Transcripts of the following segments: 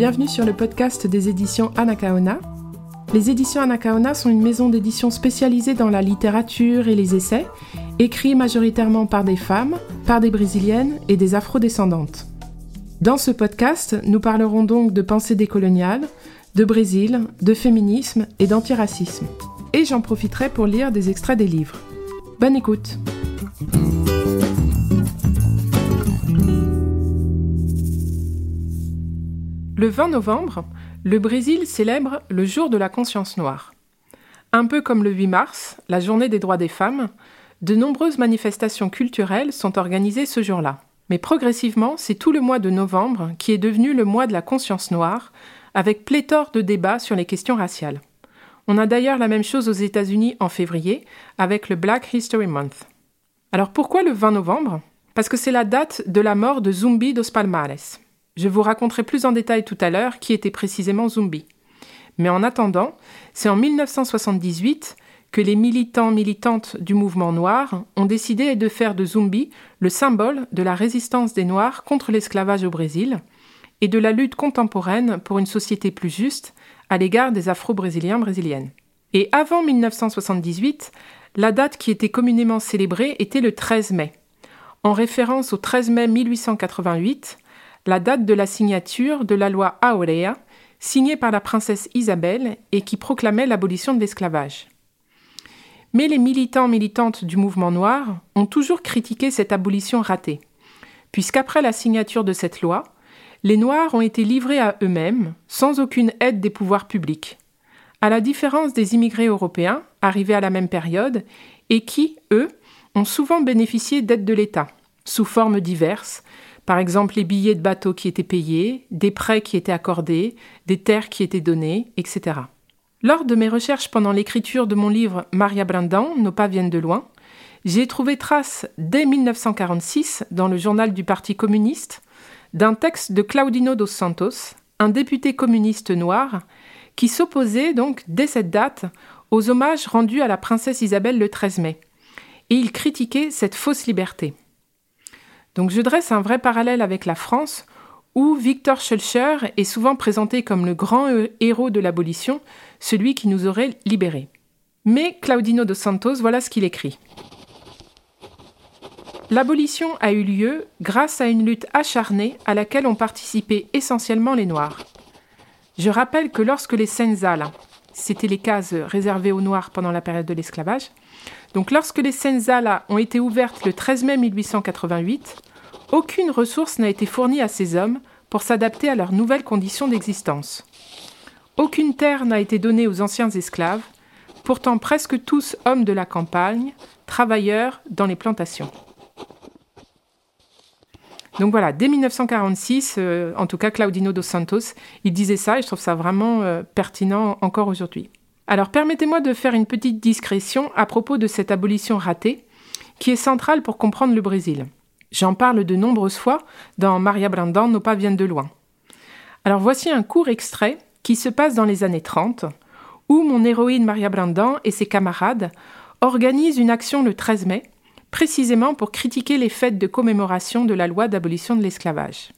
bienvenue sur le podcast des éditions Anacaona. Les éditions Anacaona sont une maison d'édition spécialisée dans la littérature et les essais, écrits majoritairement par des femmes, par des brésiliennes et des afrodescendantes. Dans ce podcast, nous parlerons donc de pensée décoloniale, de Brésil, de féminisme et d'antiracisme. Et j'en profiterai pour lire des extraits des livres. Bonne écoute! Le 20 novembre, le Brésil célèbre le jour de la conscience noire. Un peu comme le 8 mars, la journée des droits des femmes, de nombreuses manifestations culturelles sont organisées ce jour-là. Mais progressivement, c'est tout le mois de novembre qui est devenu le mois de la conscience noire, avec pléthore de débats sur les questions raciales. On a d'ailleurs la même chose aux États-Unis en février, avec le Black History Month. Alors pourquoi le 20 novembre? Parce que c'est la date de la mort de Zumbi dos Palmares. Je vous raconterai plus en détail tout à l'heure qui était précisément Zumbi. Mais en attendant, c'est en 1978 que les militants militantes du mouvement noir ont décidé de faire de Zumbi le symbole de la résistance des Noirs contre l'esclavage au Brésil et de la lutte contemporaine pour une société plus juste à l'égard des Afro-Brésiliens brésiliennes. Et avant 1978, la date qui était communément célébrée était le 13 mai, en référence au 13 mai 1888, la date de la signature de la loi Aurea, signée par la princesse Isabelle et qui proclamait l'abolition de l'esclavage. Mais les militants militantes du mouvement noir ont toujours critiqué cette abolition ratée, puisqu'après la signature de cette loi, les Noirs ont été livrés à eux-mêmes, sans aucune aide des pouvoirs publics, à la différence des immigrés européens, arrivés à la même période, et qui, eux, ont souvent bénéficié d'aides de l'État, sous formes diverses, par exemple, les billets de bateau qui étaient payés, des prêts qui étaient accordés, des terres qui étaient données, etc. Lors de mes recherches pendant l'écriture de mon livre Maria Brindan, Nos pas viennent de loin, j'ai trouvé trace dès 1946, dans le journal du Parti communiste, d'un texte de Claudino dos Santos, un député communiste noir, qui s'opposait donc dès cette date aux hommages rendus à la princesse Isabelle le 13 mai. Et il critiquait cette fausse liberté. Donc je dresse un vrai parallèle avec la France, où Victor Schulcher est souvent présenté comme le grand héros de l'abolition, celui qui nous aurait libérés. Mais Claudino dos Santos, voilà ce qu'il écrit. L'abolition a eu lieu grâce à une lutte acharnée à laquelle ont participé essentiellement les Noirs. Je rappelle que lorsque les Senzala, c'était les cases réservées aux Noirs pendant la période de l'esclavage, donc lorsque les Senzala ont été ouvertes le 13 mai 1888, aucune ressource n'a été fournie à ces hommes pour s'adapter à leurs nouvelles conditions d'existence. Aucune terre n'a été donnée aux anciens esclaves, pourtant presque tous hommes de la campagne, travailleurs dans les plantations. Donc voilà, dès 1946, euh, en tout cas Claudino dos Santos, il disait ça et je trouve ça vraiment euh, pertinent encore aujourd'hui. Alors permettez-moi de faire une petite discrétion à propos de cette abolition ratée, qui est centrale pour comprendre le Brésil. J'en parle de nombreuses fois dans Maria Brandan, Nos pas viennent de loin. Alors voici un court extrait qui se passe dans les années 30, où mon héroïne Maria Brandan et ses camarades organisent une action le 13 mai, précisément pour critiquer les fêtes de commémoration de la loi d'abolition de l'esclavage.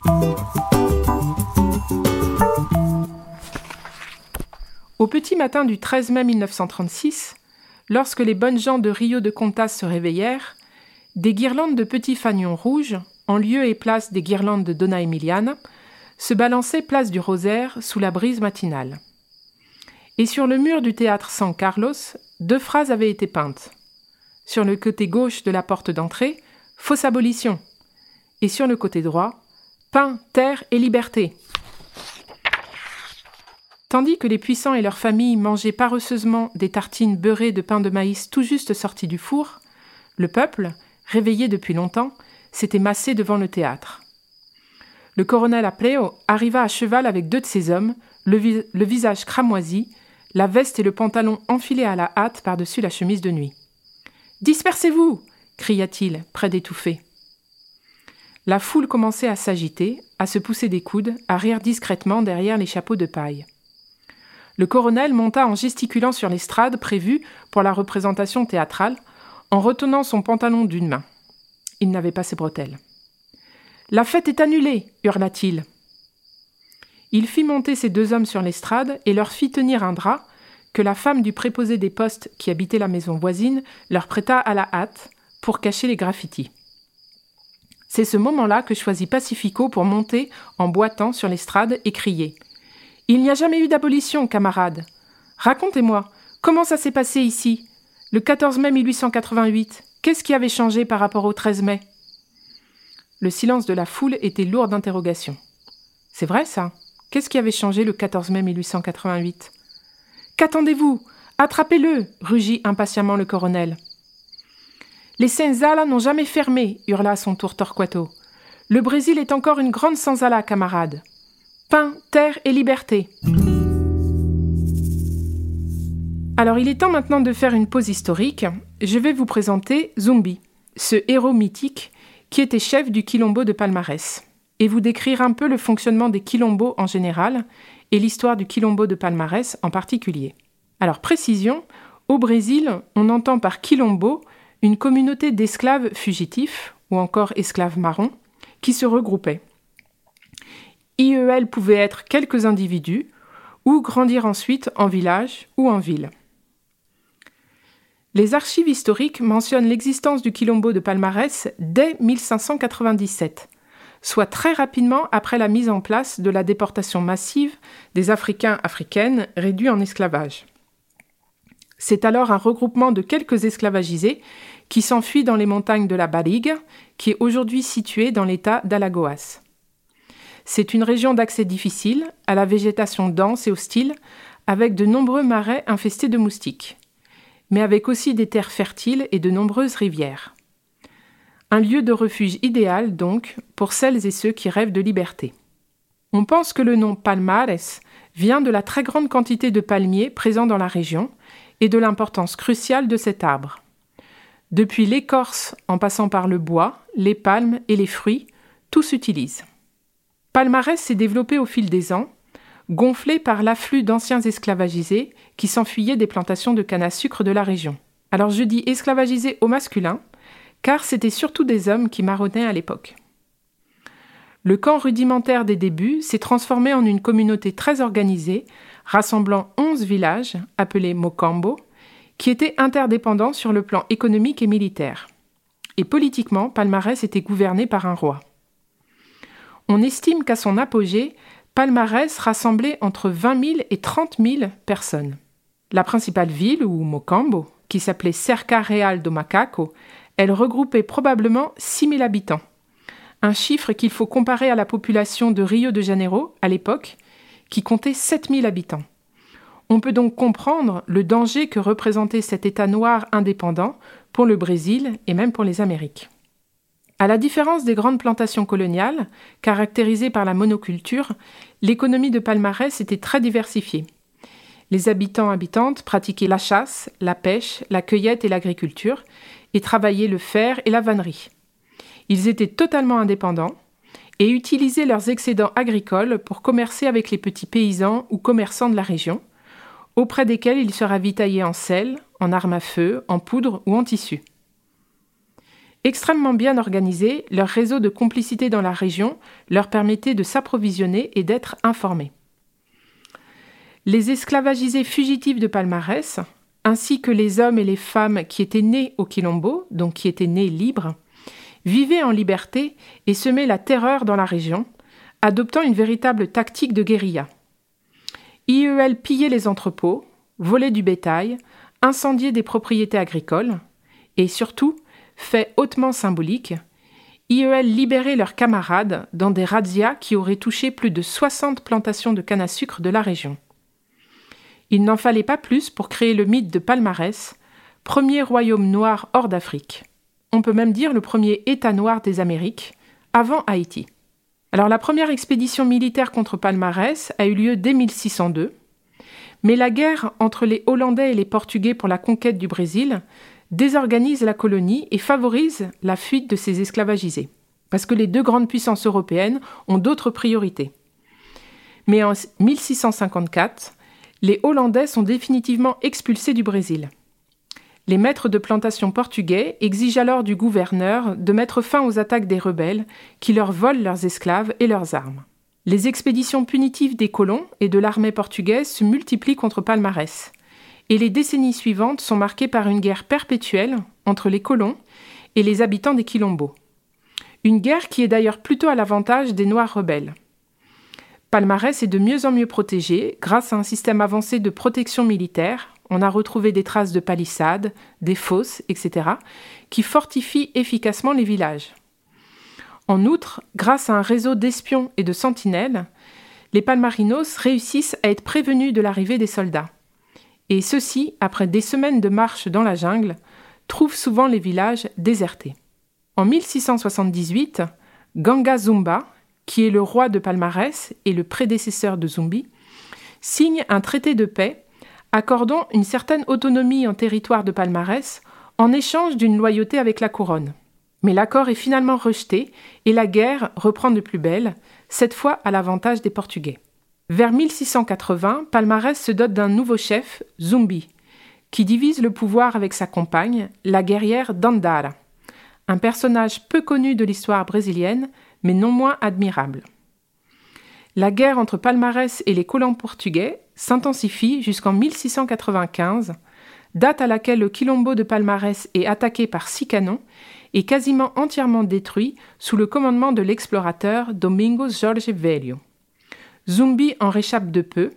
Au petit matin du 13 mai 1936, lorsque les bonnes gens de Rio de Contas se réveillèrent, des guirlandes de petits fanions rouges, en lieu et place des guirlandes de Donna Emiliana, se balançaient place du Rosaire sous la brise matinale. Et sur le mur du théâtre San Carlos, deux phrases avaient été peintes. Sur le côté gauche de la porte d'entrée, fausse abolition. Et sur le côté droit, pain, terre et liberté. Tandis que les puissants et leurs familles mangeaient paresseusement des tartines beurrées de pain de maïs tout juste sorties du four, le peuple, réveillé depuis longtemps, s'était massé devant le théâtre. Le colonel Apleo arriva à cheval avec deux de ses hommes, le, le visage cramoisi, la veste et le pantalon enfilés à la hâte par-dessus la chemise de nuit. Dispersez-vous cria-t-il, près d'étouffer. La foule commençait à s'agiter, à se pousser des coudes, à rire discrètement derrière les chapeaux de paille. Le colonel monta en gesticulant sur l'estrade prévue pour la représentation théâtrale, en retenant son pantalon d'une main. Il n'avait pas ses bretelles. La fête est annulée, hurla-t-il. Il fit monter ces deux hommes sur l'estrade et leur fit tenir un drap que la femme du préposé des postes qui habitait la maison voisine leur prêta à la hâte pour cacher les graffitis. C'est ce moment-là que choisit Pacifico pour monter en boitant sur l'estrade et crier Il n'y a jamais eu d'abolition, camarades. Racontez-moi, comment ça s'est passé ici? Le 14 mai 1888, qu'est-ce qui avait changé par rapport au 13 mai? Le silence de la foule était lourd d'interrogations. C'est vrai ça? Qu'est-ce qui avait changé le 14 mai 1888 Qu'attendez-vous? Attrapez-le rugit impatiemment le colonel. Les senzalas n'ont jamais fermé, hurla à son tour Torquato. Le Brésil est encore une grande senzala, camarade. Pain, terre et liberté. Alors il est temps maintenant de faire une pause historique. Je vais vous présenter Zumbi, ce héros mythique qui était chef du quilombo de Palmarès, et vous décrire un peu le fonctionnement des quilombos en général et l'histoire du quilombo de Palmarès en particulier. Alors précision, au Brésil, on entend par quilombo une communauté d'esclaves fugitifs, ou encore esclaves marrons, qui se regroupaient. IEL pouvait être quelques individus, ou grandir ensuite en village ou en ville. Les archives historiques mentionnent l'existence du quilombo de Palmarès dès 1597, soit très rapidement après la mise en place de la déportation massive des Africains africaines réduits en esclavage. C'est alors un regroupement de quelques esclavagisés qui s'enfuit dans les montagnes de la Barigue, qui est aujourd'hui située dans l'état d'Alagoas. C'est une région d'accès difficile, à la végétation dense et hostile, avec de nombreux marais infestés de moustiques, mais avec aussi des terres fertiles et de nombreuses rivières. Un lieu de refuge idéal, donc, pour celles et ceux qui rêvent de liberté. On pense que le nom Palmares vient de la très grande quantité de palmiers présents dans la région et de l'importance cruciale de cet arbre. Depuis l'écorce en passant par le bois, les palmes et les fruits, tout s'utilise. Palmarès s'est développé au fil des ans, gonflé par l'afflux d'anciens esclavagisés qui s'enfuyaient des plantations de canne à sucre de la région. Alors je dis esclavagisés au masculin, car c'était surtout des hommes qui marronnaient à l'époque. Le camp rudimentaire des débuts s'est transformé en une communauté très organisée, rassemblant onze villages, appelés Mokambo, qui étaient interdépendants sur le plan économique et militaire. Et politiquement, Palmarès était gouverné par un roi. On estime qu'à son apogée, Palmarès rassemblait entre 20 000 et 30 000 personnes. La principale ville, ou Mocambo, qui s'appelait Cerca Real do Macaco, elle regroupait probablement 6 000 habitants. Un chiffre qu'il faut comparer à la population de Rio de Janeiro, à l'époque, qui comptait 7 000 habitants. On peut donc comprendre le danger que représentait cet État noir indépendant pour le Brésil et même pour les Amériques. À la différence des grandes plantations coloniales, caractérisées par la monoculture, l'économie de Palmarès était très diversifiée. Les habitants habitantes pratiquaient la chasse, la pêche, la cueillette et l'agriculture, et travaillaient le fer et la vannerie. Ils étaient totalement indépendants et utilisaient leurs excédents agricoles pour commercer avec les petits paysans ou commerçants de la région, auprès desquels il se ravitaillait en sel, en armes à feu, en poudre ou en tissu. Extrêmement bien organisés, leur réseau de complicité dans la région leur permettait de s'approvisionner et d'être informés. Les esclavagisés fugitifs de Palmarès, ainsi que les hommes et les femmes qui étaient nés au Quilombo, donc qui étaient nés libres, vivaient en liberté et semaient la terreur dans la région, adoptant une véritable tactique de guérilla. IEL pillait les entrepôts, volait du bétail, incendiait des propriétés agricoles, et surtout, fait hautement symbolique, IEL libérait leurs camarades dans des razzias qui auraient touché plus de 60 plantations de canne à sucre de la région. Il n'en fallait pas plus pour créer le mythe de Palmarès, premier royaume noir hors d'Afrique. On peut même dire le premier État noir des Amériques, avant Haïti. Alors la première expédition militaire contre Palmarès a eu lieu dès 1602, mais la guerre entre les Hollandais et les Portugais pour la conquête du Brésil désorganise la colonie et favorise la fuite de ces esclavagisés, parce que les deux grandes puissances européennes ont d'autres priorités. Mais en 1654, les Hollandais sont définitivement expulsés du Brésil. Les maîtres de plantation portugais exigent alors du gouverneur de mettre fin aux attaques des rebelles qui leur volent leurs esclaves et leurs armes. Les expéditions punitives des colons et de l'armée portugaise se multiplient contre Palmarès, et les décennies suivantes sont marquées par une guerre perpétuelle entre les colons et les habitants des Quilombos. Une guerre qui est d'ailleurs plutôt à l'avantage des Noirs rebelles. Palmarès est de mieux en mieux protégé grâce à un système avancé de protection militaire. On a retrouvé des traces de palissades, des fosses, etc., qui fortifient efficacement les villages. En outre, grâce à un réseau d'espions et de sentinelles, les palmarinos réussissent à être prévenus de l'arrivée des soldats. Et ceux-ci, après des semaines de marche dans la jungle, trouvent souvent les villages désertés. En 1678, Ganga Zumba, qui est le roi de Palmarès et le prédécesseur de Zumbi, signe un traité de paix accordant une certaine autonomie en territoire de Palmarès en échange d'une loyauté avec la couronne. Mais l'accord est finalement rejeté et la guerre reprend de plus belle, cette fois à l'avantage des Portugais. Vers 1680, Palmarès se dote d'un nouveau chef, Zumbi, qui divise le pouvoir avec sa compagne, la guerrière Dandara, un personnage peu connu de l'histoire brésilienne, mais non moins admirable. La guerre entre Palmarès et les colons portugais s'intensifie jusqu'en 1695, date à laquelle le Quilombo de Palmarès est attaqué par six canons et quasiment entièrement détruit sous le commandement de l'explorateur Domingos Jorge Velho. Zumbi en réchappe de peu,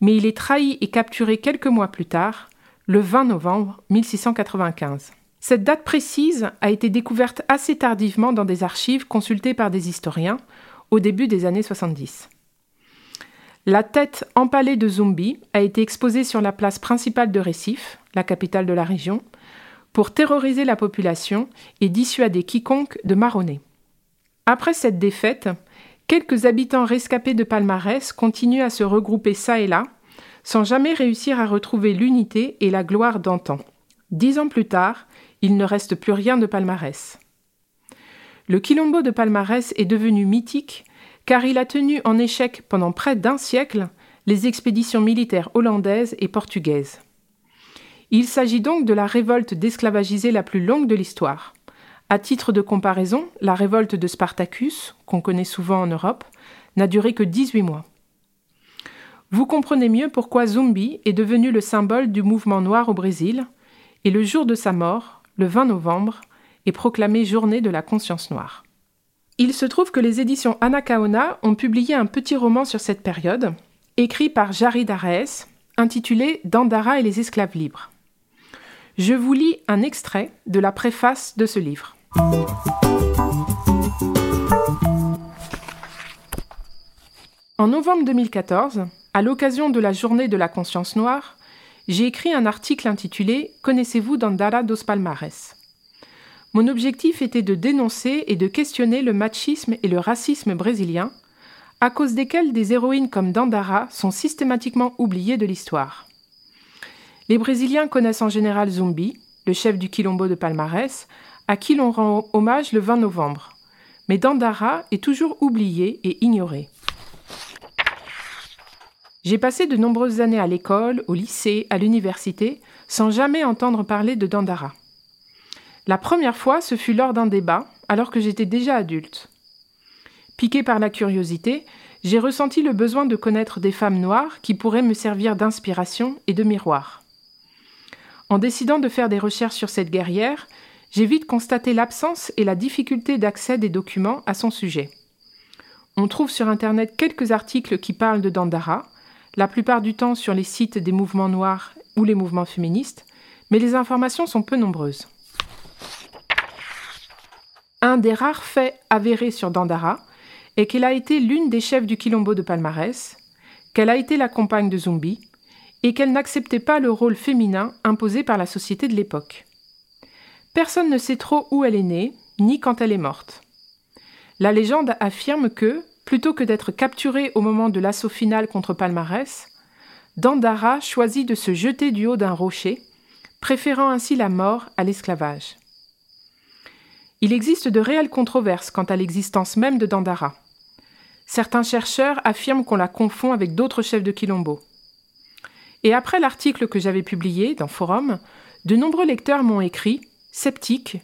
mais il est trahi et capturé quelques mois plus tard, le 20 novembre 1695. Cette date précise a été découverte assez tardivement dans des archives consultées par des historiens au début des années 70. La tête empalée de Zumbi a été exposée sur la place principale de Recife, la capitale de la région, pour terroriser la population et dissuader quiconque de marronner. Après cette défaite, quelques habitants rescapés de Palmarès continuent à se regrouper çà et là, sans jamais réussir à retrouver l'unité et la gloire d'antan. Dix ans plus tard, il ne reste plus rien de Palmarès. Le Quilombo de Palmarès est devenu mythique car il a tenu en échec pendant près d'un siècle les expéditions militaires hollandaises et portugaises. Il s'agit donc de la révolte d'esclavagisés la plus longue de l'histoire. À titre de comparaison, la révolte de Spartacus, qu'on connaît souvent en Europe, n'a duré que 18 mois. Vous comprenez mieux pourquoi Zumbi est devenu le symbole du mouvement noir au Brésil, et le jour de sa mort, le 20 novembre, est proclamé journée de la conscience noire. Il se trouve que les éditions Anacaona ont publié un petit roman sur cette période, écrit par Jari Daraes, intitulé Dandara et les esclaves libres. Je vous lis un extrait de la préface de ce livre. En novembre 2014, à l'occasion de la journée de la conscience noire, j'ai écrit un article intitulé Connaissez-vous Dandara dos Palmares? Mon objectif était de dénoncer et de questionner le machisme et le racisme brésilien, à cause desquels des héroïnes comme Dandara sont systématiquement oubliées de l'histoire. Les Brésiliens connaissent en général Zumbi, le chef du Quilombo de Palmarès, à qui l'on rend hommage le 20 novembre. Mais Dandara est toujours oublié et ignoré. J'ai passé de nombreuses années à l'école, au lycée, à l'université, sans jamais entendre parler de Dandara. La première fois, ce fut lors d'un débat, alors que j'étais déjà adulte. Piqué par la curiosité, j'ai ressenti le besoin de connaître des femmes noires qui pourraient me servir d'inspiration et de miroir. En décidant de faire des recherches sur cette guerrière, j'ai vite constaté l'absence et la difficulté d'accès des documents à son sujet. On trouve sur Internet quelques articles qui parlent de Dandara, la plupart du temps sur les sites des mouvements noirs ou les mouvements féministes, mais les informations sont peu nombreuses. Un des rares faits avérés sur Dandara est qu'elle a été l'une des chefs du Quilombo de Palmarès, qu'elle a été la compagne de Zumbi, et qu'elle n'acceptait pas le rôle féminin imposé par la société de l'époque. Personne ne sait trop où elle est née, ni quand elle est morte. La légende affirme que, plutôt que d'être capturée au moment de l'assaut final contre Palmarès, Dandara choisit de se jeter du haut d'un rocher, préférant ainsi la mort à l'esclavage. Il existe de réelles controverses quant à l'existence même de Dandara. Certains chercheurs affirment qu'on la confond avec d'autres chefs de Quilombo. Et après l'article que j'avais publié dans Forum, de nombreux lecteurs m'ont écrit, sceptiques,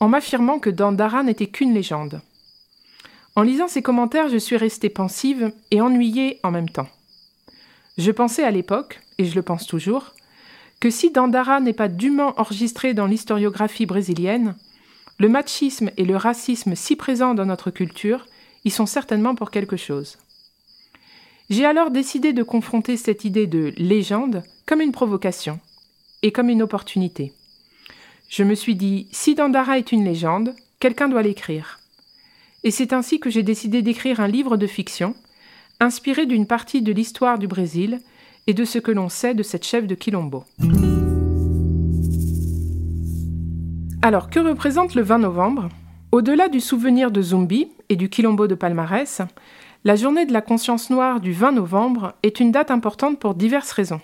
en m'affirmant que Dandara n'était qu'une légende. En lisant ces commentaires, je suis restée pensive et ennuyée en même temps. Je pensais à l'époque, et je le pense toujours, que si Dandara n'est pas dûment enregistré dans l'historiographie brésilienne, le machisme et le racisme si présents dans notre culture y sont certainement pour quelque chose. J'ai alors décidé de confronter cette idée de légende comme une provocation et comme une opportunité. Je me suis dit, si Dandara est une légende, quelqu'un doit l'écrire. Et c'est ainsi que j'ai décidé d'écrire un livre de fiction, inspiré d'une partie de l'histoire du Brésil et de ce que l'on sait de cette chef de Quilombo. Alors, que représente le 20 novembre? Au-delà du souvenir de Zumbi et du Quilombo de Palmarès, la journée de la conscience noire du 20 novembre est une date importante pour diverses raisons.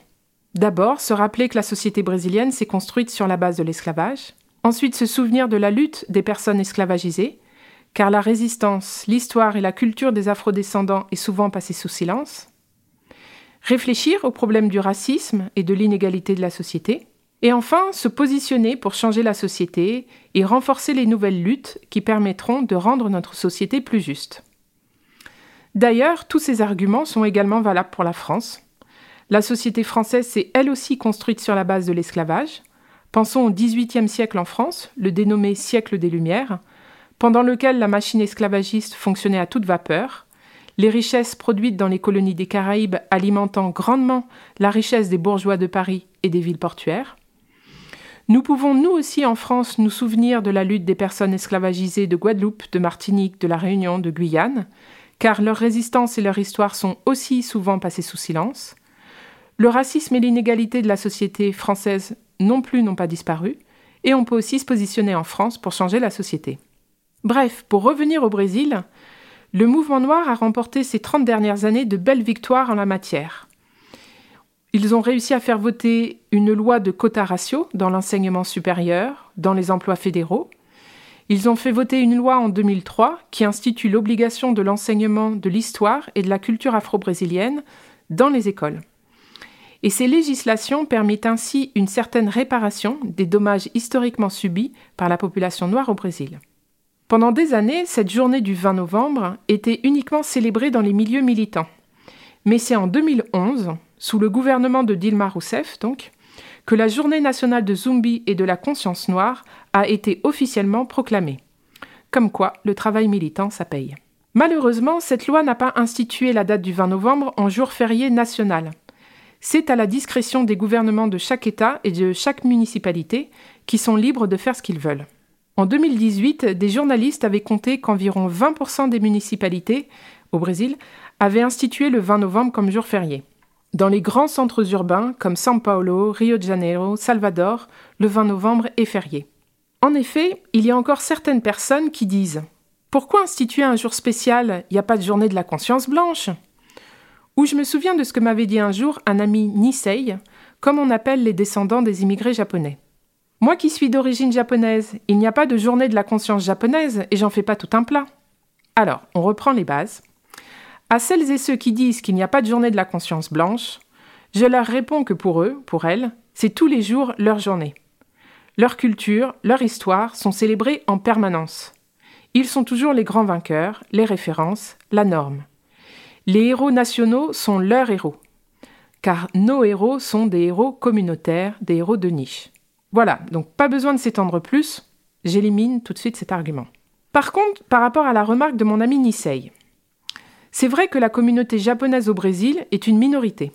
D'abord, se rappeler que la société brésilienne s'est construite sur la base de l'esclavage. Ensuite, se souvenir de la lutte des personnes esclavagisées, car la résistance, l'histoire et la culture des afrodescendants est souvent passée sous silence. Réfléchir au problème du racisme et de l'inégalité de la société. Et enfin, se positionner pour changer la société et renforcer les nouvelles luttes qui permettront de rendre notre société plus juste. D'ailleurs, tous ces arguments sont également valables pour la France. La société française s'est elle aussi construite sur la base de l'esclavage. Pensons au XVIIIe siècle en France, le dénommé siècle des Lumières, pendant lequel la machine esclavagiste fonctionnait à toute vapeur, les richesses produites dans les colonies des Caraïbes alimentant grandement la richesse des bourgeois de Paris et des villes portuaires. Nous pouvons nous aussi en France nous souvenir de la lutte des personnes esclavagisées de Guadeloupe, de Martinique, de la Réunion, de Guyane, car leur résistance et leur histoire sont aussi souvent passées sous silence. Le racisme et l'inégalité de la société française non plus n'ont pas disparu, et on peut aussi se positionner en France pour changer la société. Bref, pour revenir au Brésil, le mouvement noir a remporté ces 30 dernières années de belles victoires en la matière. Ils ont réussi à faire voter une loi de quota ratio dans l'enseignement supérieur, dans les emplois fédéraux. Ils ont fait voter une loi en 2003 qui institue l'obligation de l'enseignement de l'histoire et de la culture afro-brésilienne dans les écoles. Et ces législations permettent ainsi une certaine réparation des dommages historiquement subis par la population noire au Brésil. Pendant des années, cette journée du 20 novembre était uniquement célébrée dans les milieux militants. Mais c'est en 2011, sous le gouvernement de Dilma Rousseff donc, que la journée nationale de Zumbi et de la conscience noire a été officiellement proclamée. Comme quoi, le travail militant, ça paye. Malheureusement, cette loi n'a pas institué la date du 20 novembre en jour férié national. C'est à la discrétion des gouvernements de chaque État et de chaque municipalité qui sont libres de faire ce qu'ils veulent. En 2018, des journalistes avaient compté qu'environ 20% des municipalités au Brésil avaient institué le 20 novembre comme jour férié. Dans les grands centres urbains comme São Paulo, Rio de Janeiro, Salvador, le 20 novembre est férié. En effet, il y a encore certaines personnes qui disent Pourquoi instituer un jour spécial? Il n'y a pas de journée de la conscience blanche Ou je me souviens de ce que m'avait dit un jour un ami Nisei, comme on appelle les descendants des immigrés japonais. Moi qui suis d'origine japonaise, il n'y a pas de journée de la conscience japonaise et j'en fais pas tout un plat. Alors, on reprend les bases. À celles et ceux qui disent qu'il n'y a pas de journée de la conscience blanche, je leur réponds que pour eux, pour elles, c'est tous les jours leur journée. Leur culture, leur histoire sont célébrées en permanence. Ils sont toujours les grands vainqueurs, les références, la norme. Les héros nationaux sont leurs héros, car nos héros sont des héros communautaires, des héros de niche. Voilà, donc pas besoin de s'étendre plus, j'élimine tout de suite cet argument. Par contre, par rapport à la remarque de mon ami Nisei, c'est vrai que la communauté japonaise au Brésil est une minorité.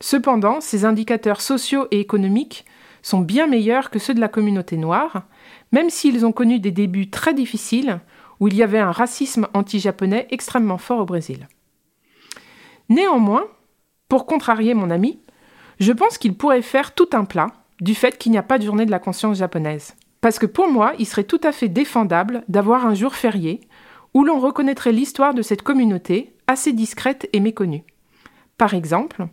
Cependant, ses indicateurs sociaux et économiques sont bien meilleurs que ceux de la communauté noire, même s'ils ont connu des débuts très difficiles où il y avait un racisme anti-japonais extrêmement fort au Brésil. Néanmoins, pour contrarier mon ami, je pense qu'il pourrait faire tout un plat du fait qu'il n'y a pas de journée de la conscience japonaise. Parce que pour moi, il serait tout à fait défendable d'avoir un jour férié où l'on reconnaîtrait l'histoire de cette communauté assez discrète et méconnue. Par exemple,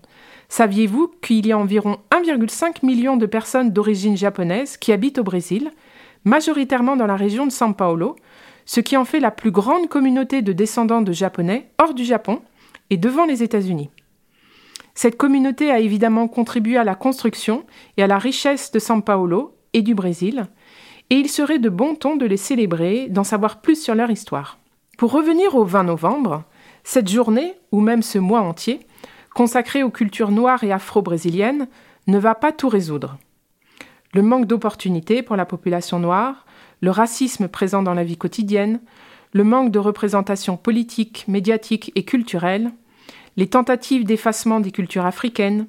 saviez-vous qu'il y a environ 1,5 million de personnes d'origine japonaise qui habitent au Brésil, majoritairement dans la région de São Paulo, ce qui en fait la plus grande communauté de descendants de Japonais hors du Japon et devant les États-Unis. Cette communauté a évidemment contribué à la construction et à la richesse de São Paulo et du Brésil, et il serait de bon ton de les célébrer, d'en savoir plus sur leur histoire. Pour revenir au 20 novembre, cette journée, ou même ce mois entier, consacré aux cultures noires et afro-brésiliennes, ne va pas tout résoudre. Le manque d'opportunités pour la population noire, le racisme présent dans la vie quotidienne, le manque de représentation politique, médiatique et culturelle, les tentatives d'effacement des cultures africaines,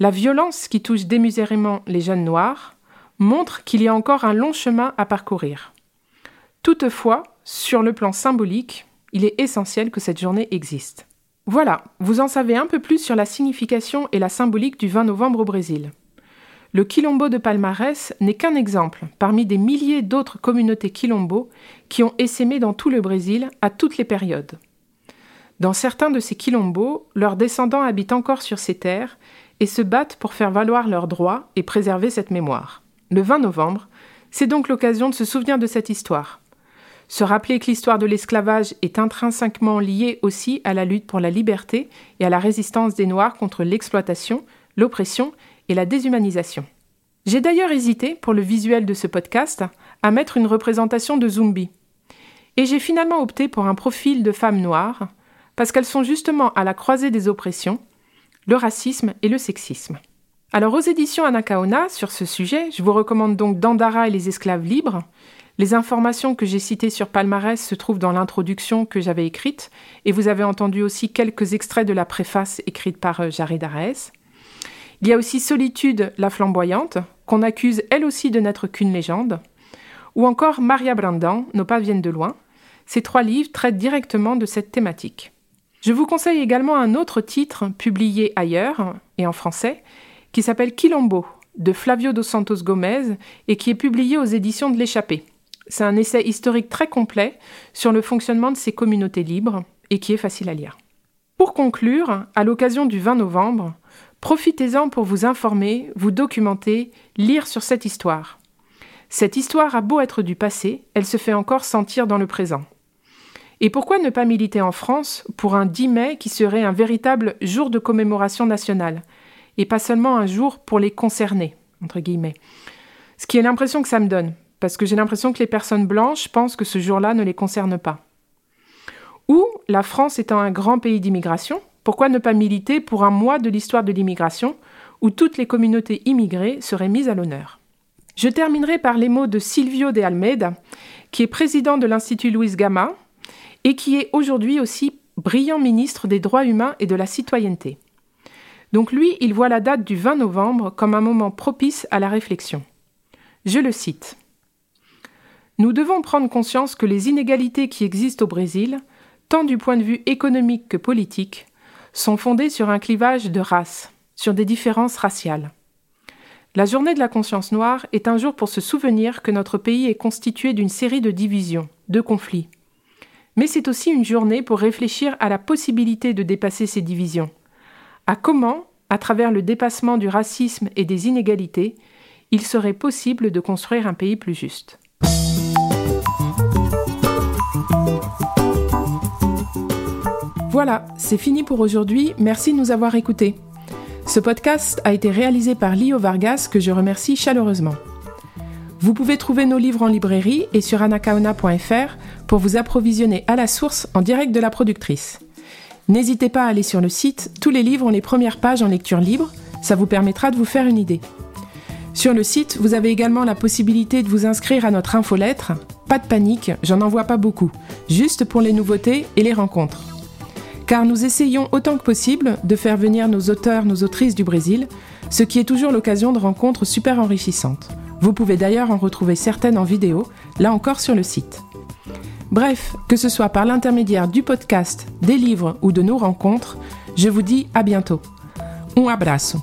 la violence qui touche démesurément les jeunes noirs, montrent qu'il y a encore un long chemin à parcourir. Toutefois, sur le plan symbolique, il est essentiel que cette journée existe. Voilà, vous en savez un peu plus sur la signification et la symbolique du 20 novembre au Brésil. Le quilombo de Palmarès n'est qu'un exemple parmi des milliers d'autres communautés quilombo qui ont essaimé dans tout le Brésil à toutes les périodes. Dans certains de ces quilombos, leurs descendants habitent encore sur ces terres et se battent pour faire valoir leurs droits et préserver cette mémoire. Le 20 novembre, c'est donc l'occasion de se souvenir de cette histoire. Se rappeler que l'histoire de l'esclavage est intrinsèquement liée aussi à la lutte pour la liberté et à la résistance des Noirs contre l'exploitation, l'oppression et la déshumanisation. J'ai d'ailleurs hésité, pour le visuel de ce podcast, à mettre une représentation de Zumbi. Et j'ai finalement opté pour un profil de femme noire, parce qu'elles sont justement à la croisée des oppressions, le racisme et le sexisme. Alors aux éditions Anakaona, sur ce sujet, je vous recommande donc Dandara et les esclaves libres, les informations que j'ai citées sur Palmarès se trouvent dans l'introduction que j'avais écrite, et vous avez entendu aussi quelques extraits de la préface écrite par euh, Jared Araès. Il y a aussi Solitude, la flamboyante, qu'on accuse elle aussi de n'être qu'une légende, ou encore Maria Brandan, Nos pas viennent de loin. Ces trois livres traitent directement de cette thématique. Je vous conseille également un autre titre publié ailleurs, et en français, qui s'appelle Quilombo, de Flavio dos Santos Gomez, et qui est publié aux éditions de l'Échappée. C'est un essai historique très complet sur le fonctionnement de ces communautés libres et qui est facile à lire. Pour conclure, à l'occasion du 20 novembre, profitez-en pour vous informer, vous documenter, lire sur cette histoire. Cette histoire a beau être du passé, elle se fait encore sentir dans le présent. Et pourquoi ne pas militer en France pour un 10 mai qui serait un véritable jour de commémoration nationale, et pas seulement un jour pour les concernés, entre guillemets Ce qui est l'impression que ça me donne, parce que j'ai l'impression que les personnes blanches pensent que ce jour-là ne les concerne pas. Ou, la France étant un grand pays d'immigration, pourquoi ne pas militer pour un mois de l'histoire de l'immigration où toutes les communautés immigrées seraient mises à l'honneur? Je terminerai par les mots de Silvio de Almeida, qui est président de l'Institut Louis Gama et qui est aujourd'hui aussi brillant ministre des droits humains et de la citoyenneté. Donc lui, il voit la date du 20 novembre comme un moment propice à la réflexion. Je le cite. Nous devons prendre conscience que les inégalités qui existent au Brésil, tant du point de vue économique que politique, sont fondées sur un clivage de race, sur des différences raciales. La journée de la conscience noire est un jour pour se souvenir que notre pays est constitué d'une série de divisions, de conflits. Mais c'est aussi une journée pour réfléchir à la possibilité de dépasser ces divisions, à comment, à travers le dépassement du racisme et des inégalités, il serait possible de construire un pays plus juste? Voilà, c'est fini pour aujourd'hui. Merci de nous avoir écoutés. Ce podcast a été réalisé par Lio Vargas, que je remercie chaleureusement. Vous pouvez trouver nos livres en librairie et sur anakaona.fr pour vous approvisionner à la source en direct de la productrice. N'hésitez pas à aller sur le site, tous les livres ont les premières pages en lecture libre, ça vous permettra de vous faire une idée. Sur le site, vous avez également la possibilité de vous inscrire à notre infolettre. Pas de panique, j'en envoie pas beaucoup, juste pour les nouveautés et les rencontres car nous essayons autant que possible de faire venir nos auteurs, nos autrices du Brésil, ce qui est toujours l'occasion de rencontres super enrichissantes. Vous pouvez d'ailleurs en retrouver certaines en vidéo, là encore sur le site. Bref, que ce soit par l'intermédiaire du podcast, des livres ou de nos rencontres, je vous dis à bientôt. Un abraço.